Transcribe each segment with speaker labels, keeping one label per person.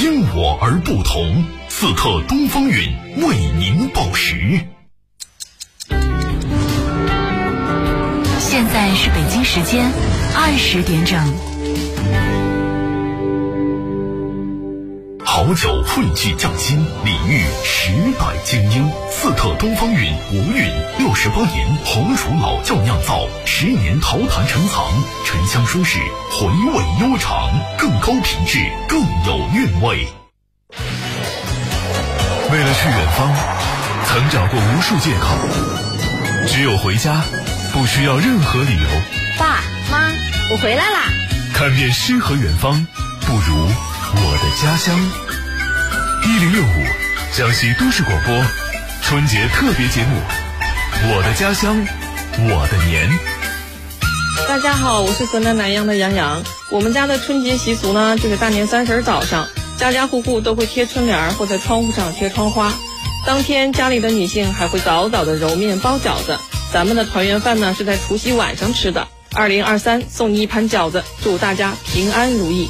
Speaker 1: 因我而不同。此刻东方韵为您报时。
Speaker 2: 现在是北京时间二十点整。
Speaker 1: 好酒汇聚匠心，礼遇时代精英。四特东方韵国韵六十八年红薯老窖酿造，十年陶坛陈藏，沉香舒适，回味悠长，更高品质，更有韵味。为了去远方，曾找过无数借口，只有回家，不需要任何理由。
Speaker 3: 爸妈，我回来啦！
Speaker 1: 看遍诗和远方，不如我的家乡。一零六五，江西都市广播，春节特别节目《我的家乡，我的年》。
Speaker 3: 大家好，我是河南南阳的杨洋。我们家的春节习俗呢，就是大年三十早上，家家户户都会贴春联儿或在窗户上贴窗花。当天家里的女性还会早早的揉面包饺子。咱们的团圆饭呢是在除夕晚上吃的。二零二三送你一盘饺子，祝大家平安如意。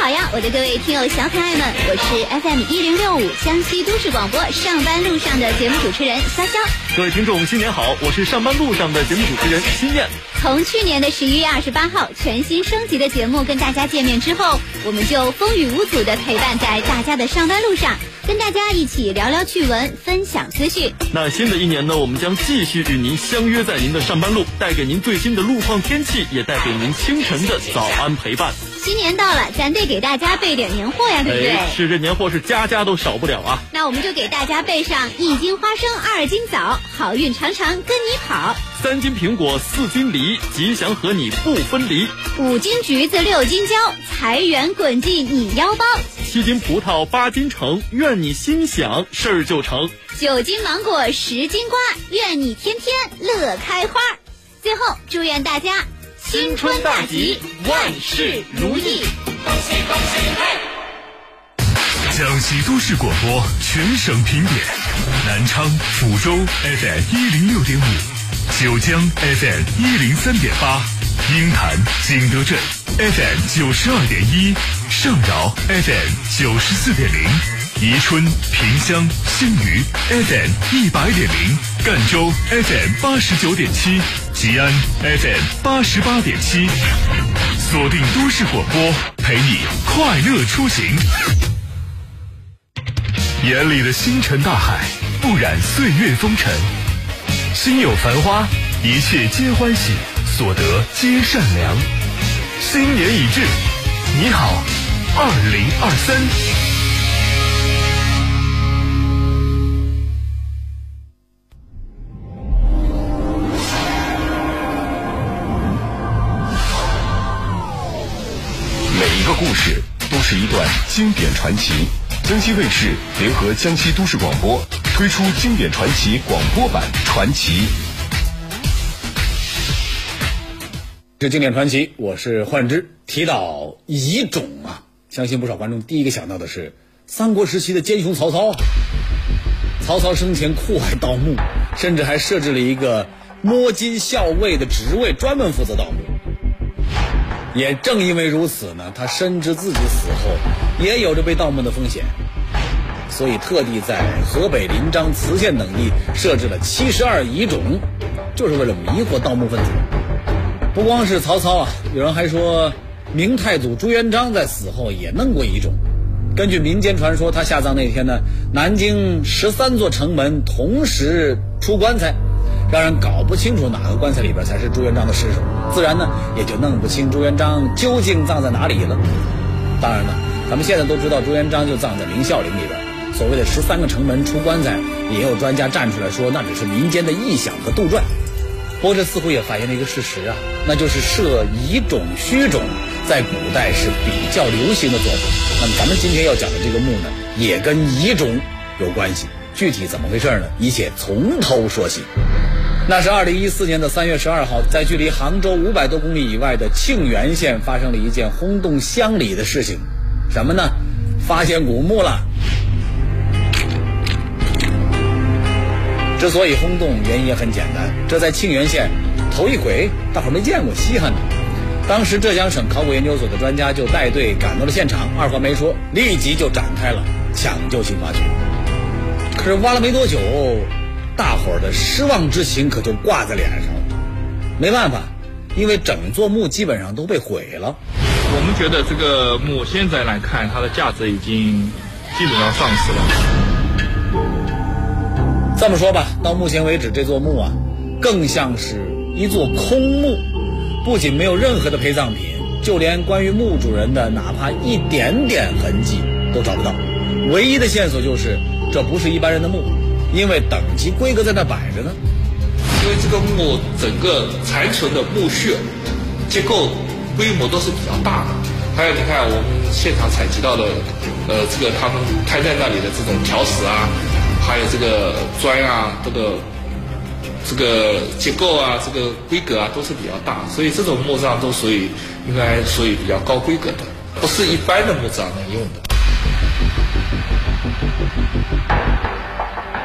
Speaker 4: 好呀，我的各位听友小可爱们，我是 FM 一零六五江西都市广播上班路上的节目主持人潇潇。
Speaker 5: 各位听众，新年好，我是上班路上的节目主持人新燕。
Speaker 4: 从去年的十一月二十八号全新升级的节目跟大家见面之后，我们就风雨无阻的陪伴在大家的上班路上，跟大家一起聊聊趣闻，分享资讯。
Speaker 5: 那新的一年呢，我们将继续与您相约在您的上班路，带给您最新的路况天气，也带给您清晨的早安陪伴。
Speaker 4: 新年到了，咱得给大家备点年货呀，对不对？
Speaker 5: 哎，是这年货是家家都少不了啊。
Speaker 4: 那我们就给大家备上一斤花生，二斤枣，好运常常跟你跑；
Speaker 5: 三斤苹果，四斤梨，吉祥和你不分离；
Speaker 4: 五斤橘子，六斤蕉，财源滚进你腰包；
Speaker 5: 七斤葡萄，八斤橙，愿你心想事儿就成；
Speaker 4: 九斤芒果，十斤瓜，愿你天天乐开花。最后，祝愿大家。新春大吉，万事如意！恭喜恭喜
Speaker 1: 嘿！江西都市广播全省评点：南昌、抚州 FM 一零六点五，九江 FM 一零三点八，鹰潭、景德镇 FM 九十二点一，上饶 FM 九十四点零，宜春、萍乡、新余 FM 一百点零，赣州 FM 八十九点七。吉安 FM 八十八点七，锁定都市广播，陪你快乐出行。眼里的星辰大海，不染岁月风尘。心有繁花，一切皆欢喜，所得皆善良。新年已至，你好，二零二三。每一个故事都是一段经典传奇。江西卫视联合江西都市广播推出经典传奇广播版《传奇》。
Speaker 6: 这经典传奇，我是幻之。提到遗种啊，相信不少观众第一个想到的是三国时期的奸雄曹操。曹操生前酷爱盗墓，甚至还设置了一个摸金校尉的职位，专门负责盗墓。也正因为如此呢，他深知自己死后也有着被盗墓的风险，所以特地在河北临漳、磁县等地设置了七十二遗冢，就是为了迷惑盗墓分子。不光是曹操啊，有人还说明太祖朱元璋在死后也弄过遗种。根据民间传说，他下葬那天呢，南京十三座城门同时出棺材。让人搞不清楚哪个棺材里边才是朱元璋的尸首，自然呢也就弄不清朱元璋究竟葬在哪里了。当然了，咱们现在都知道朱元璋就葬在明孝陵里边。所谓的十三个城门出棺材，也有专家站出来说那只是民间的臆想和杜撰。不过这似乎也反映了一个事实啊，那就是设遗种虚种在古代是比较流行的做法。那么咱们今天要讲的这个墓呢，也跟遗种有关系。具体怎么回事呢？一切从头说起。那是二零一四年的三月十二号，在距离杭州五百多公里以外的庆元县发生了一件轰动乡里的事情，什么呢？发现古墓了。之所以轰动，原因也很简单，这在庆元县头一回，大伙儿没见过，稀罕的。当时浙江省考古研究所的专家就带队赶到了现场，二话没说，立即就展开了抢救性挖掘。可是挖了没多久，大伙儿的失望之情可就挂在脸上了。没办法，因为整座墓基本上都被毁了。
Speaker 7: 我们觉得这个墓现在来看，它的价值已经基本上丧失了。
Speaker 6: 这么说吧，到目前为止，这座墓啊，更像是一座空墓，不仅没有任何的陪葬品，就连关于墓主人的哪怕一点点痕迹都找不到。唯一的线索就是这不是一般人的墓，因为等级规格在那摆着呢。
Speaker 8: 因为这个墓整个残存的墓穴结构规模都是比较大的，还有你看我们现场采集到的，呃，这个他们开在那里的这种条石啊，还有这个砖啊，这个这个结构啊，这个规格啊都是比较大，所以这种墓葬都属于应该属于比较高规格的，不是一般的墓葬能用的。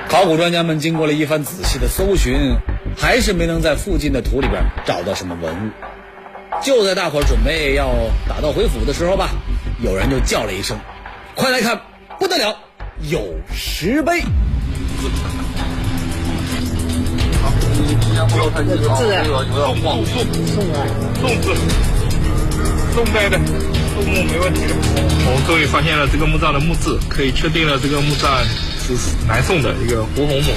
Speaker 6: 考古专家们经过了一番仔细的搜寻，还是没能在附近的土里边找到什么文物。就在大伙准备要打道回府的时候吧，有人就叫了一声：“快来看，不得了，有石碑！”
Speaker 7: 字啊，宋宋啊，宋字，宋代的宋墓没问题的。我们终于发现了这个墓葬的墓志，可以确定了这个墓葬是南宋的一个胡洪墓。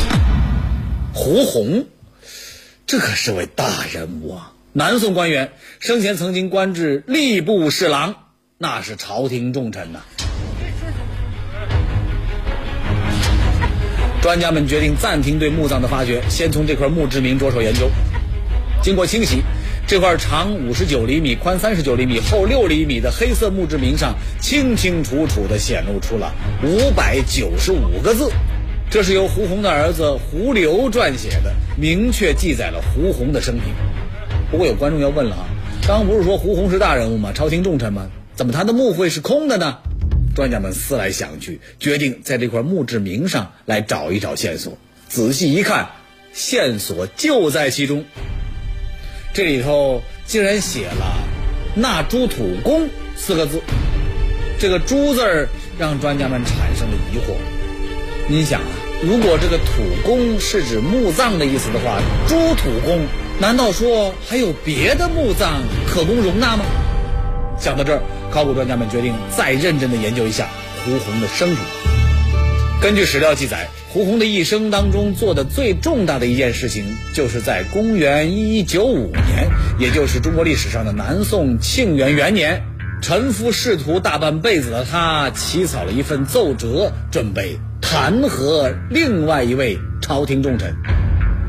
Speaker 6: 胡洪，这可是位大人物啊！南宋官员，生前曾经官至吏部侍郎，那是朝廷重臣呐。专家们决定暂停对墓葬的发掘，先从这块墓志铭着手研究。经过清洗，这块长五十九厘米、宽三十九厘米、厚六厘米的黑色墓志铭上，清清楚楚地显露出了五百九十五个字。这是由胡红的儿子胡流撰写的，明确记载了胡红的生平。不过有观众要问了啊，刚刚不是说胡红是大人物吗？朝廷重臣吗？怎么他的墓会是空的呢？专家们思来想去，决定在这块墓志铭上来找一找线索。仔细一看，线索就在其中。这里头竟然写了“纳朱土公”四个字，这个“朱”字儿让专家们产生了疑惑。您想啊，如果这个“土公”是指墓葬的意思的话，“朱土公”难道说还有别的墓葬可供容纳吗？想到这儿，考古专家们决定再认真的研究一下胡红的生平。根据史料记载，胡红的一生当中做的最重大的一件事情，就是在公元一一九五年，也就是中国历史上的南宋庆元元年，沉浮仕途大半辈子的他，起草了一份奏折，准备弹劾另外一位朝廷重臣。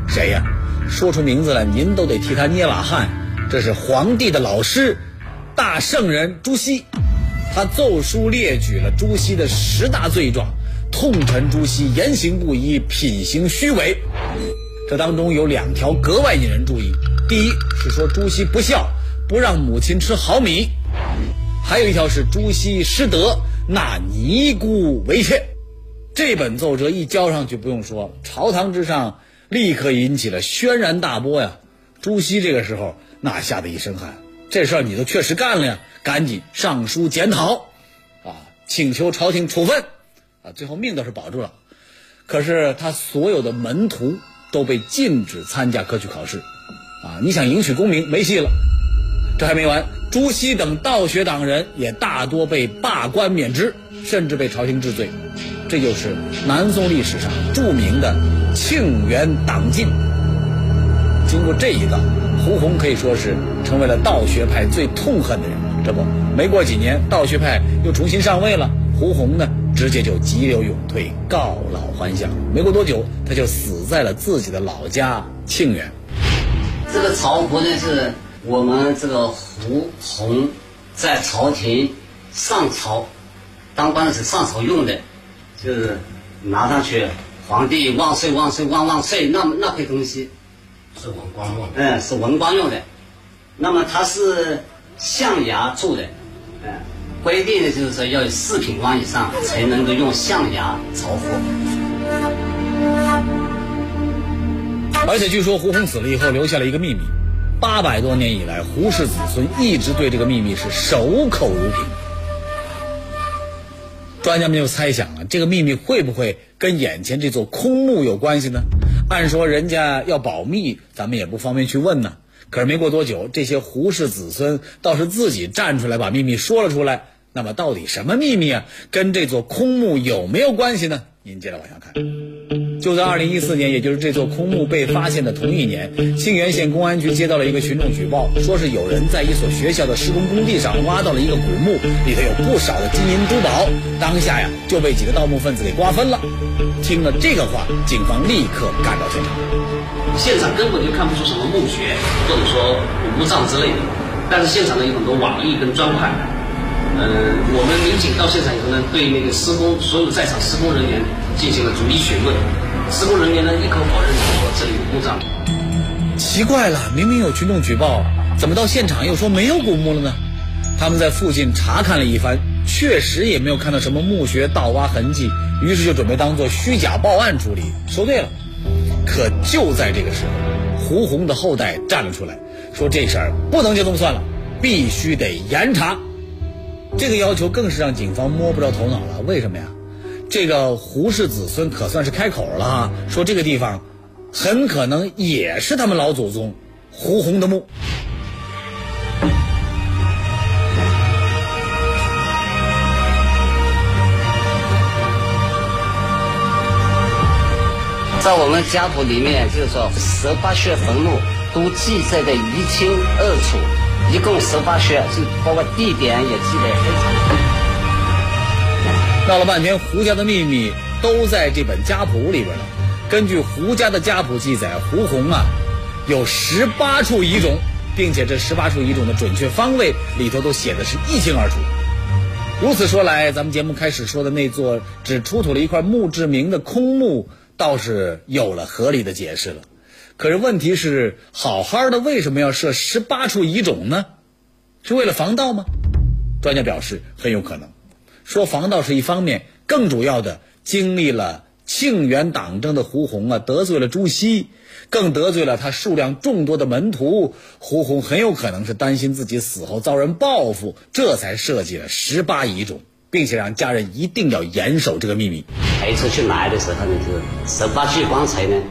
Speaker 6: 谁呀？说出名字来，您都得替他捏把汗。这是皇帝的老师。大圣人朱熹，他奏书列举了朱熹的十大罪状，痛陈朱熹言行不一、品行虚伪。这当中有两条格外引人注意：第一是说朱熹不孝，不让母亲吃好米；还有一条是朱熹失德，纳尼姑为妾。这本奏折一交上去，不用说，朝堂之上立刻引起了轩然大波呀。朱熹这个时候那吓得一身汗。这事儿你都确实干了呀，赶紧上书检讨，啊，请求朝廷处分，啊，最后命倒是保住了，可是他所有的门徒都被禁止参加科举考试，啊，你想迎娶功名没戏了。这还没完，朱熹等道学党人也大多被罢官免职，甚至被朝廷治罪，这就是南宋历史上著名的庆元党禁。经过这一个。胡洪可以说是成为了道学派最痛恨的人。这不，没过几年，道学派又重新上位了。胡洪呢，直接就急流勇退，告老还乡。没过多久，他就死在了自己的老家庆元。
Speaker 9: 这个朝服呢，是我们这个胡洪在朝廷上朝当官的时候上朝用的，就是拿上去，皇帝万岁万岁万万岁，那那块东西。
Speaker 10: 是文官用的，
Speaker 9: 嗯，是文官用的。那么它是象牙做的，嗯，规定的就是说要有四品官以上才能够用象牙朝服。
Speaker 6: 而且据说胡红死了以后留下了一个秘密，八百多年以来，胡氏子孙一直对这个秘密是守口如瓶。专家们就猜想啊，这个秘密会不会跟眼前这座空墓有关系呢？按说人家要保密，咱们也不方便去问呢。可是没过多久，这些胡氏子孙倒是自己站出来把秘密说了出来。那么到底什么秘密啊？跟这座空墓有没有关系呢？您接着往下看。就在二零一四年，也就是这座空墓被发现的同一年，沁源县公安局接到了一个群众举报，说是有人在一所学校的施工工地上挖到了一个古墓，里头有不少的金银珠宝。当下呀，就被几个盗墓分子给瓜分了。听了这个话，警方立刻赶到现场。
Speaker 11: 现场根本就看不出什么墓穴或者说古墓葬之类的，但是现场呢有很多瓦砾跟砖块。呃，我们民警到现场以后呢，对那个施工所有在场施工人员进行了逐一询问。施工人员呢，一口否认说这里有故障。
Speaker 6: 奇怪了，明明有群众举报，怎么到现场又说没有古墓了呢？他们在附近查看了一番，确实也没有看到什么墓穴盗挖痕迹，于是就准备当做虚假报案处理，说对了。可就在这个时候，胡红的后代站了出来，说这事儿不能就这么算了，必须得严查。这个要求更是让警方摸不着头脑了。为什么呀？这个胡氏子孙可算是开口了哈，说这个地方很可能也是他们老祖宗胡红的墓。
Speaker 9: 在我们家谱里面，就是说十八穴坟墓都记载的一清二楚。一共十八穴，就包括地点也记得非常。
Speaker 6: 闹了半天，胡家的秘密都在这本家谱里边了。根据胡家的家谱记载，胡红啊有十八处遗种，并且这十八处遗种的准确方位里头都写的是一清二楚。如此说来，咱们节目开始说的那座只出土了一块墓志铭的空墓，倒是有了合理的解释了。可是问题是，好好的为什么要设十八处遗种呢？是为了防盗吗？专家表示很有可能。说防盗是一方面，更主要的，经历了庆元党争的胡红啊，得罪了朱熹，更得罪了他数量众多的门徒。胡红很有可能是担心自己死后遭人报复，这才设计了十八遗种，并且让家人一定要严守这个秘密。
Speaker 9: 抬出去埋的时候呢，就十八具棺材呢。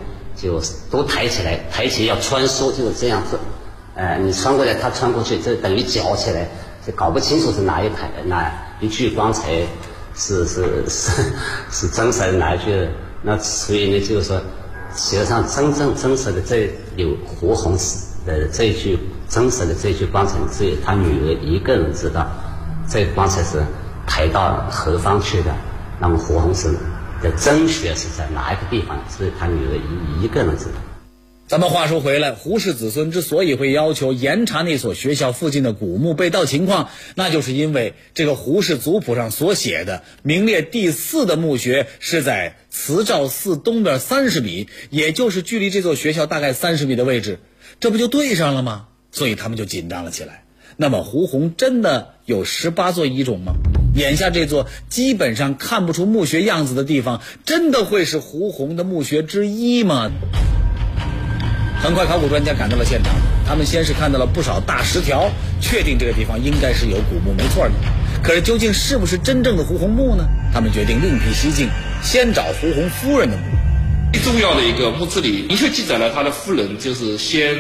Speaker 9: 就都抬起来，抬起要穿梭，就是这样子。呃，你穿过来，他穿过去，这等于绞起来，就搞不清楚是哪一排的哪一具棺材是是是是真实的哪一具。那所以呢，就是说，实际上真正真实的这有胡红的这一具真实的这具棺材，只有他女儿一个人知道，这棺材是抬到何方去的。那么胡红是。的真穴是在哪一个地方？只有他女儿一一个人知道。
Speaker 6: 咱们话说回来，胡氏子孙之所以会要求严查那所学校附近的古墓被盗情况，那就是因为这个胡氏族谱上所写的名列第四的墓穴是在慈照寺东边三十米，也就是距离这座学校大概三十米的位置，这不就对上了吗？所以他们就紧张了起来。那么胡红真的有十八座遗种吗？眼下这座基本上看不出墓穴样子的地方，真的会是胡红的墓穴之一吗？很快，考古专家赶到了现场，他们先是看到了不少大石条，确定这个地方应该是有古墓，没错的。可是究竟是不是真正的胡红墓呢？他们决定另辟蹊径，先找胡红夫人的墓。
Speaker 8: 最重要的一个墓志里明确记载了他的夫人就是先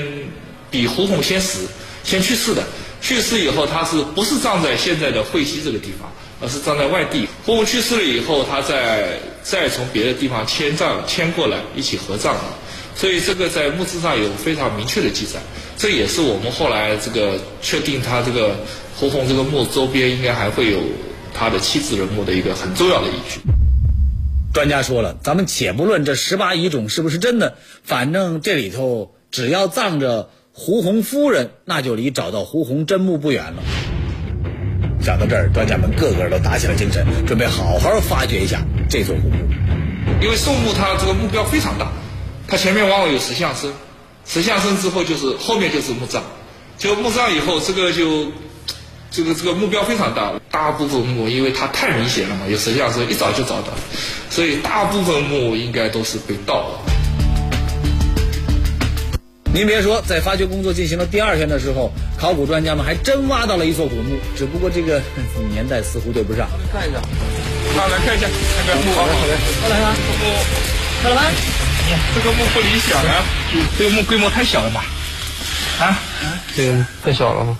Speaker 8: 比胡红先死，先去世的。去世以后，他是不是葬在现在的惠西这个地方？而是葬在外地。胡红去世了以后，他再再从别的地方迁葬迁过来一起合葬，所以这个在墓志上有非常明确的记载。这也是我们后来这个确定他这个胡红这个墓周边应该还会有他的妻子人墓的一个很重要的依据。
Speaker 6: 专家说了，咱们且不论这十八遗种是不是真的，反正这里头只要葬着胡红夫人，那就离找到胡红真墓不远了。讲到这儿，专家们个个都打起了精神，准备好好发掘一下这座古墓。
Speaker 8: 因为宋墓它这个目标非常大，它前面往往有石像生，石像生之后就是后面就是墓葬，就墓葬以后这个就这个这个目标非常大，大部分墓因为它太明显了嘛，有石像生一早就找到，所以大部分墓应该都是被盗了。
Speaker 6: 您别说，在发掘工作进行了第二天的时候，考古专家们还真挖到了一座古墓，只不过这个 年代似乎对不上。
Speaker 7: 看一下，好，来看一下那个墓。
Speaker 6: 好嘞，好嘞。
Speaker 7: 过来吧，墓。看了吗？这个墓不理想啊，这个墓规模太小了吧？啊？
Speaker 11: 这个太小了吗？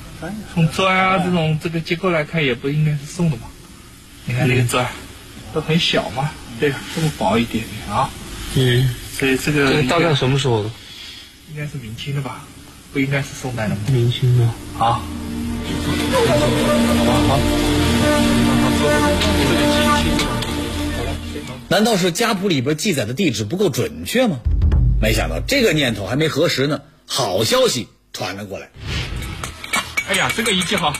Speaker 7: 从砖啊这种这个结构来看，也不应该是送的吧？你看这个砖都很小嘛，对，这么薄一点点啊。
Speaker 11: 嗯。
Speaker 7: 所以这个
Speaker 11: 大概什么时候的？
Speaker 7: 应该是明清的吧，不应该是宋代的吗。
Speaker 11: 明清的。
Speaker 7: 好。
Speaker 6: 难道是家谱里边记载的地址不够准确吗？没想到这个念头还没核实呢，好消息传了过来。
Speaker 7: 哎呀，这个仪器好，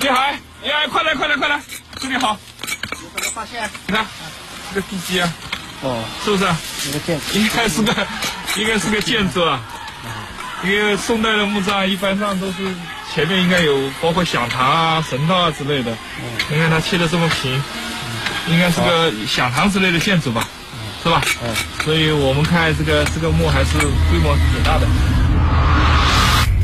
Speaker 7: 厉害！哎呀，快来快来快来，这里好。
Speaker 10: 有什么发现？
Speaker 7: 你看，这个地基啊，
Speaker 10: 哦，
Speaker 7: 是不是？
Speaker 10: 一个建筑，
Speaker 7: 应该是个，应该是个建筑啊。因为宋代的墓葬一般上都是前面应该有包括响堂啊、神道啊之类的。嗯。你看它切的这么平，应该是个响堂之类的建筑吧？是吧？嗯。所以我们看这个这个墓还是规模挺大的。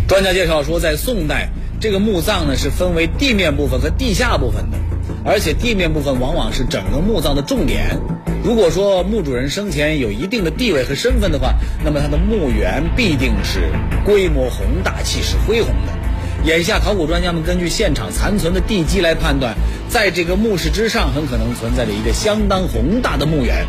Speaker 6: 专家介绍说，在宋代，这个墓葬呢是分为地面部分和地下部分的，而且地面部分往往是整个墓葬的重点。如果说墓主人生前有一定的地位和身份的话，那么他的墓园必定是规模宏大、气势恢宏的。眼下，考古专家们根据现场残存的地基来判断，在这个墓室之上很可能存在着一个相当宏大的墓园。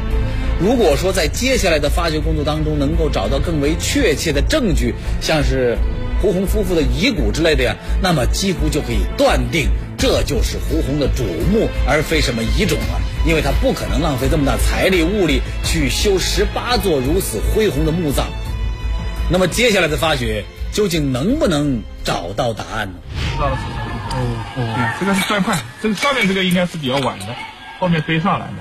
Speaker 6: 如果说在接下来的发掘工作当中能够找到更为确切的证据，像是胡红夫妇的遗骨之类的呀，那么几乎就可以断定这就是胡红的主墓，而非什么遗冢了。因为他不可能浪费这么大财力物力去修十八座如此恢宏的墓葬。那么接下来的发掘究竟能不能找到答案呢？
Speaker 7: 知道了，哦哦，这个是砖块，这个上面这个应该是比较晚的，后面堆上来的。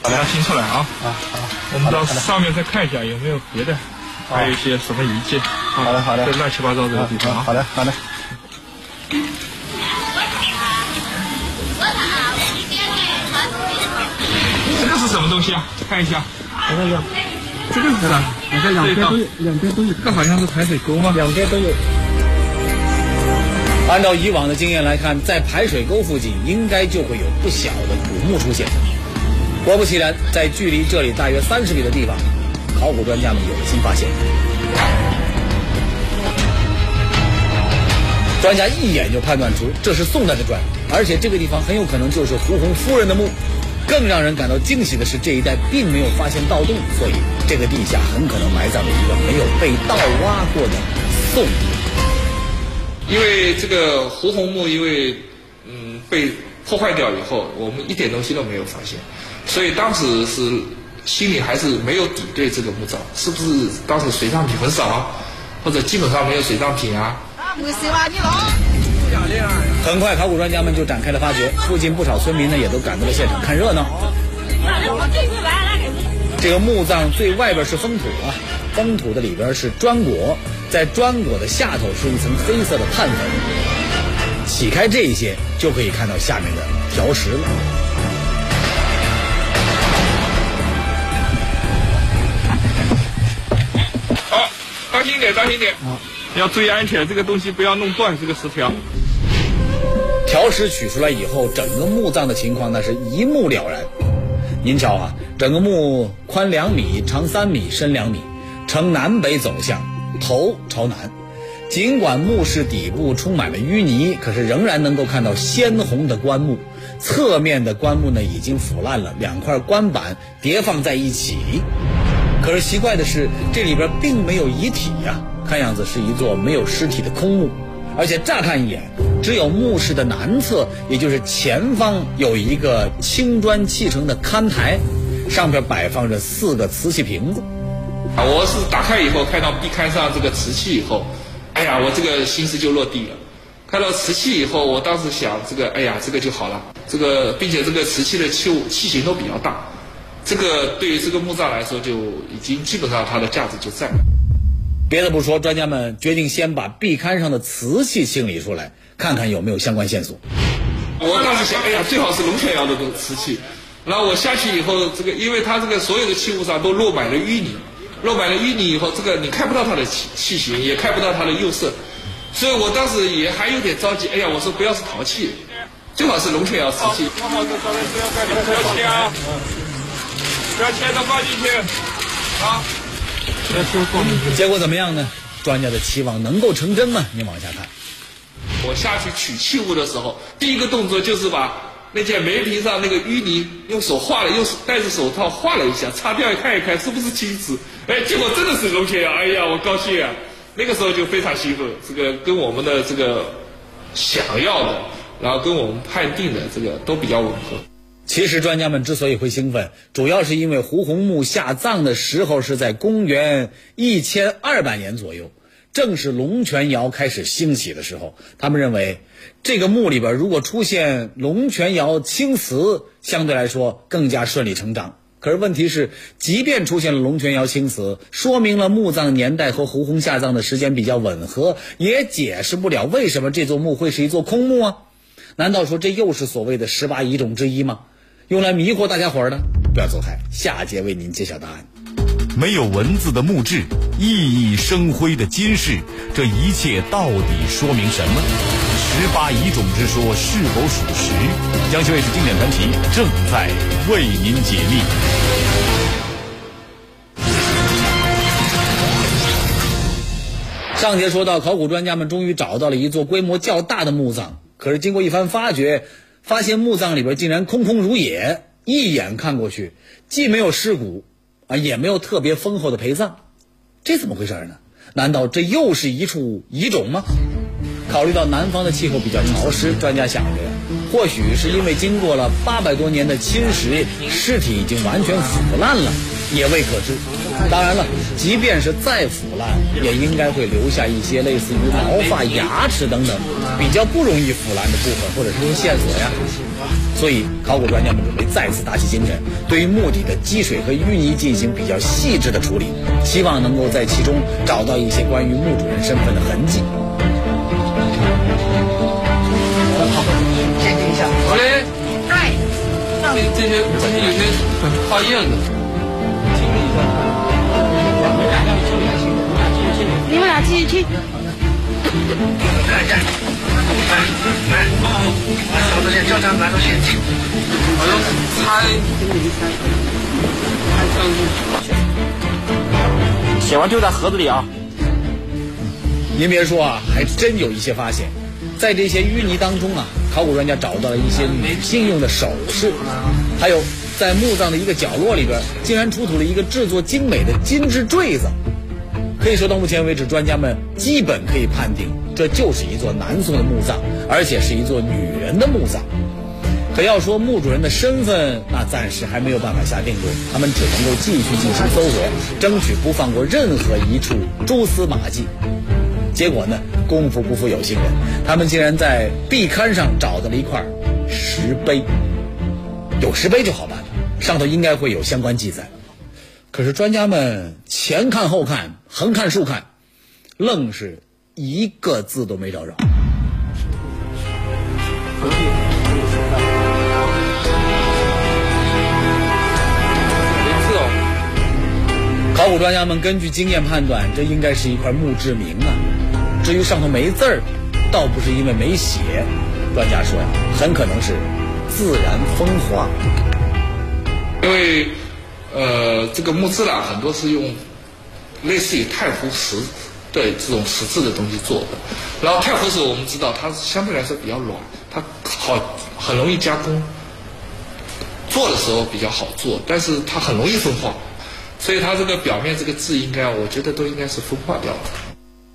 Speaker 7: 把它清出来啊！啊好，我们到上面再看一下有没有别的，还有一些什么遗迹。
Speaker 10: 好的好的，
Speaker 7: 这乱七八糟这个地方。
Speaker 10: 好的好的。
Speaker 7: 这个是什么东西啊？看一下。
Speaker 10: 我看一下。
Speaker 7: 这个是啥？
Speaker 10: 好像两边都有，两边都有。
Speaker 7: 这个好像是排水沟吗？
Speaker 10: 两边都有。
Speaker 6: 按照以往的经验来看，在排水沟附近应该就会有不小的古墓出现。果不其然，在距离这里大约三十米的地方，考古专家们有了新发现。专家一眼就判断出这是宋代的砖，而且这个地方很有可能就是胡红夫人的墓。更让人感到惊喜的是，这一带并没有发现盗洞，所以这个地下很可能埋葬了一个没有被盗挖过的宋墓。
Speaker 8: 因为这个胡红墓，因为嗯被破坏掉以后，我们一点东西都没有发现，所以当时是心里还是没有底对这个墓葬，是不是当时随葬品很少啊，或者基本上没有随葬品啊？
Speaker 6: 很快，考古专家们就展开了发掘，附近不少村民呢也都赶到了现场看热闹。这个墓葬最外边是封土啊，封土的里边是砖椁，在砖椁的下头是一层黑色的碳粉。起开这些，就可以看到下面的条石了。
Speaker 7: 好，当心点，当心点，啊要注意安全，这个东西不要弄断这个石条。
Speaker 6: 条石取出来以后，整个墓葬的情况那是一目了然。您瞧啊，整个墓宽两米，长三米，深两米，呈南北走向，头朝南。尽管墓室底部充满了淤泥，可是仍然能够看到鲜红的棺木。侧面的棺木呢已经腐烂了，两块棺板叠放在一起。可是奇怪的是，这里边并没有遗体呀，看样子是一座没有尸体的空墓。而且乍看一眼，只有墓室的南侧，也就是前方有一个青砖砌成的龛台，上边摆放着四个瓷器瓶子。
Speaker 8: 啊，我是打开以后看到壁龛上这个瓷器以后，哎呀，我这个心思就落地了。看到瓷器以后，我当时想，这个哎呀，这个就好了。这个并且这个瓷器的器物器型都比较大，这个对于这个墓葬来说，就已经基本上它的价值就在了。
Speaker 6: 别的不说，专家们决定先把壁龛上的瓷器清理出来，看看有没有相关线索。
Speaker 8: 我当时想，哎呀，最好是龙泉窑的瓷器。然后我下去以后，这个因为它这个所有的器物上都落满了淤泥，落满了淤泥以后，这个你看不到它的器器型，也看不到它的釉色，所以我当时也还有点着急。哎呀，我说不要是陶器，最好是龙泉窑瓷器。
Speaker 7: 不好不要盖不要切啊，不要切都放进去，啊。
Speaker 6: 结果怎么样呢？专家的期望能够成真吗？你往下看。
Speaker 8: 我下去取器物的时候，第一个动作就是把那件梅瓶上那个淤泥用手画了，用手戴着手套画了一下，擦掉看一看是不是青瓷。哎，结果真的是龙泉窑，哎呀，我高兴啊！那个时候就非常兴奋，这个跟我们的这个想要的，然后跟我们判定的这个都比较吻合。
Speaker 6: 其实专家们之所以会兴奋，主要是因为胡洪墓下葬的时候是在公元一千二百年左右，正是龙泉窑开始兴起的时候。他们认为，这个墓里边如果出现龙泉窑青瓷，相对来说更加顺理成章。可是问题是，即便出现了龙泉窑青瓷，说明了墓葬年代和胡洪下葬的时间比较吻合，也解释不了为什么这座墓会是一座空墓啊？难道说这又是所谓的十八遗种之一吗？用来迷惑大家伙儿的，不要走开，下节为您揭晓答案。
Speaker 1: 没有文字的墓志，熠熠生辉的金饰，这一切到底说明什么？十八遗种之说是否属实？江西卫视经典传奇正在为您解密。
Speaker 6: 上节说到，考古专家们终于找到了一座规模较大的墓葬，可是经过一番发掘。发现墓葬里边竟然空空如也，一眼看过去，既没有尸骨，啊，也没有特别丰厚的陪葬，这怎么回事呢？难道这又是一处遗种吗？考虑到南方的气候比较潮湿，专家想着，或许是因为经过了八百多年的侵蚀，尸体已经完全腐烂了，也未可知。当然了，即便是再腐烂，也应该会留下一些类似于毛发、牙齿等等比较不容易腐烂的部分，或者是线索呀。所以，考古专家们准备再次打起精神，对于墓地的积水和淤泥进行比较细致的处理，希望能够在其中找到一些关于墓主人身份的痕迹。
Speaker 11: 好，鉴定一下。
Speaker 8: 好嘞。哎。这这些这些有些很怕验的，
Speaker 12: 俩继续去。
Speaker 11: 来一下，来来，把手这些胶章拿到现场。
Speaker 8: 好像猜，
Speaker 10: 写完丢在盒子里啊。
Speaker 6: 您别说啊，还真有一些发现，在这些淤泥当中啊，考古专家找到了一些女性用的首饰，还有在墓葬的一个角落里边，竟然出土了一个制作精美的金质坠子。可以说到目前为止，专家们基本可以判定，这就是一座南宋的墓葬，而且是一座女人的墓葬。可要说墓主人的身份，那暂时还没有办法下定论，他们只能够继续进行搜索，争取不放过任何一处蛛丝马迹。结果呢，功夫不负有心人，他们竟然在壁龛上找到了一块石碑。有石碑就好办了，上头应该会有相关记载。可是专家们前看后看，横看竖看，愣是一个字都没找着。考古专家们根据经验判断，这应该是一块墓志铭啊。至于上头没字儿，倒不是因为没写，专家说呀，很可能是自然风化，
Speaker 8: 因为。呃，这个木质呢，很多是用类似于太湖石的这种石质的东西做的。然后太湖石我们知道它相对来说比较软，它好很容易加工，做的时候比较好做，但是它很容易风化，所以它这个表面这个字应该，我觉得都应该是风化掉的。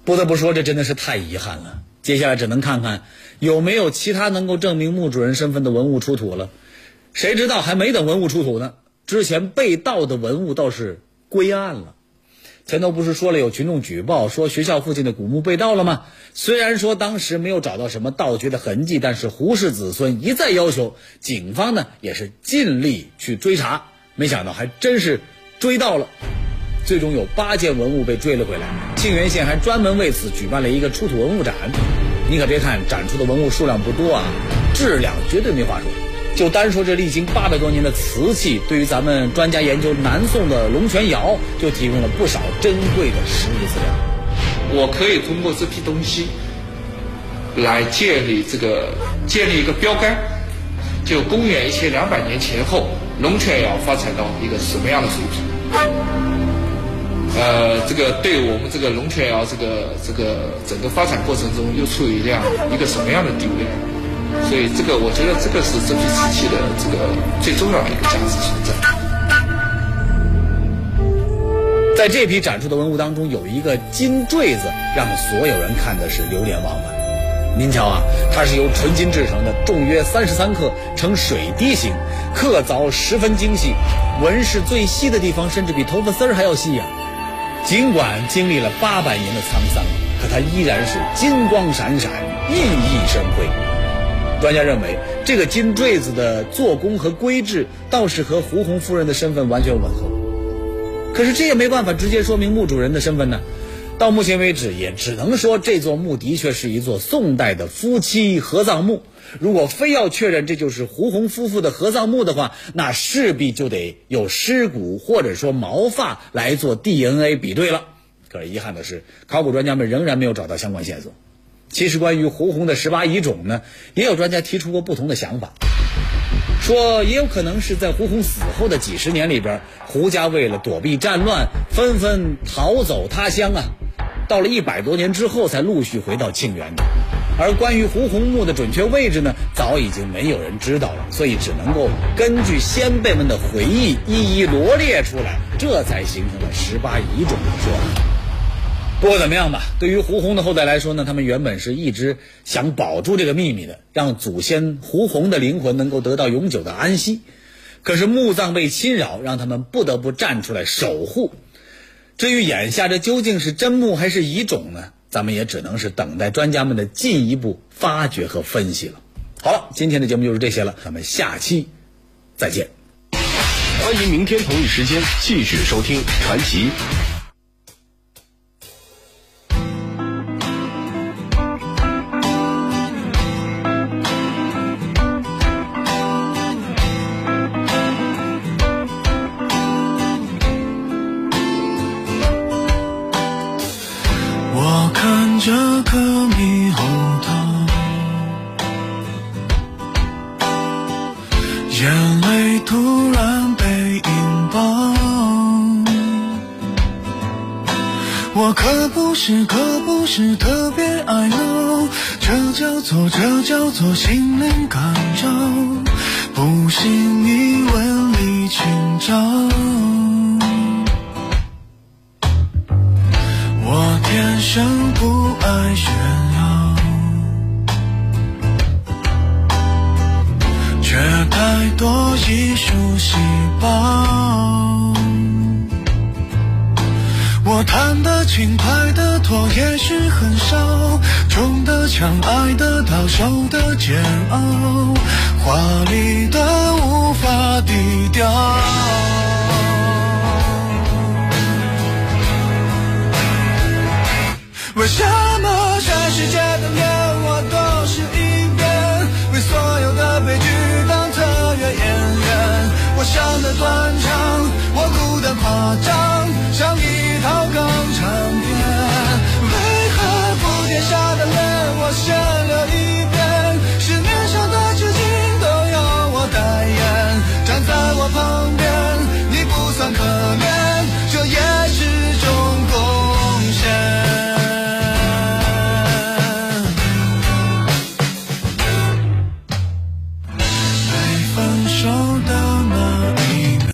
Speaker 6: 不得不说，这真的是太遗憾了。接下来只能看看有没有其他能够证明墓主人身份的文物出土了。谁知道还没等文物出土呢？之前被盗的文物倒是归案了。前头不是说了有群众举报说学校附近的古墓被盗了吗？虽然说当时没有找到什么盗掘的痕迹，但是胡氏子孙一再要求，警方呢也是尽力去追查，没想到还真是追到了。最终有八件文物被追了回来，庆元县还专门为此举办了一个出土文物展。你可别看展出的文物数量不多啊，质量绝对没话说。就单说这历经八百多年的瓷器，对于咱们专家研究南宋的龙泉窑，就提供了不少珍贵的实物资料。
Speaker 8: 我可以通过这批东西来建立这个建立一个标杆，就公元一千两百年前后，龙泉窑发展到一个什么样的水平？呃，这个对我们这个龙泉窑这个这个整个发展过程中又处于一样一个什么样的地位？所以，这个我觉得这个是这批瓷器的这个最重要的一个价值所在。
Speaker 6: 在这批展出的文物当中，有一个金坠子，让所有人看的是流连忘返。您瞧啊，它是由纯金制成的，重约三十三克，呈水滴形，刻凿十分精细，纹饰最细的地方甚至比头发丝儿还要细呀。尽管经历了八百年的沧桑，可它依然是金光闪闪，熠熠生辉。专家认为，这个金坠子的做工和规制倒是和胡红夫人的身份完全吻合。可是这也没办法直接说明墓主人的身份呢。到目前为止，也只能说这座墓的确是一座宋代的夫妻合葬墓。如果非要确认这就是胡红夫妇的合葬墓的话，那势必就得有尸骨或者说毛发来做 DNA 比对了。可是遗憾的是，考古专家们仍然没有找到相关线索。其实，关于胡红的十八遗种呢，也有专家提出过不同的想法，说也有可能是在胡红死后的几十年里边，胡家为了躲避战乱，纷纷逃走他乡啊，到了一百多年之后才陆续回到庆元。而关于胡红墓的准确位置呢，早已经没有人知道了，所以只能够根据先辈们的回忆一一罗列出来，这才形成了十八遗种的说法。不过怎么样吧，对于胡红的后代来说呢，他们原本是一直想保住这个秘密的，让祖先胡红的灵魂能够得到永久的安息。可是墓葬被侵扰，让他们不得不站出来守护。至于眼下这究竟是真墓还是遗种呢？咱们也只能是等待专家们的进一步发掘和分析了。好了，今天的节目就是这些了，咱们下期再见。
Speaker 1: 欢迎明天同一时间继续收听《传奇》。
Speaker 13: 我也许很少，撞得墙，爱得到，受的煎熬，华丽的无法低调。为什么全世界的脸我都是一遍？为所有的悲剧当特约演员，我想的断肠，我哭的夸张，像一。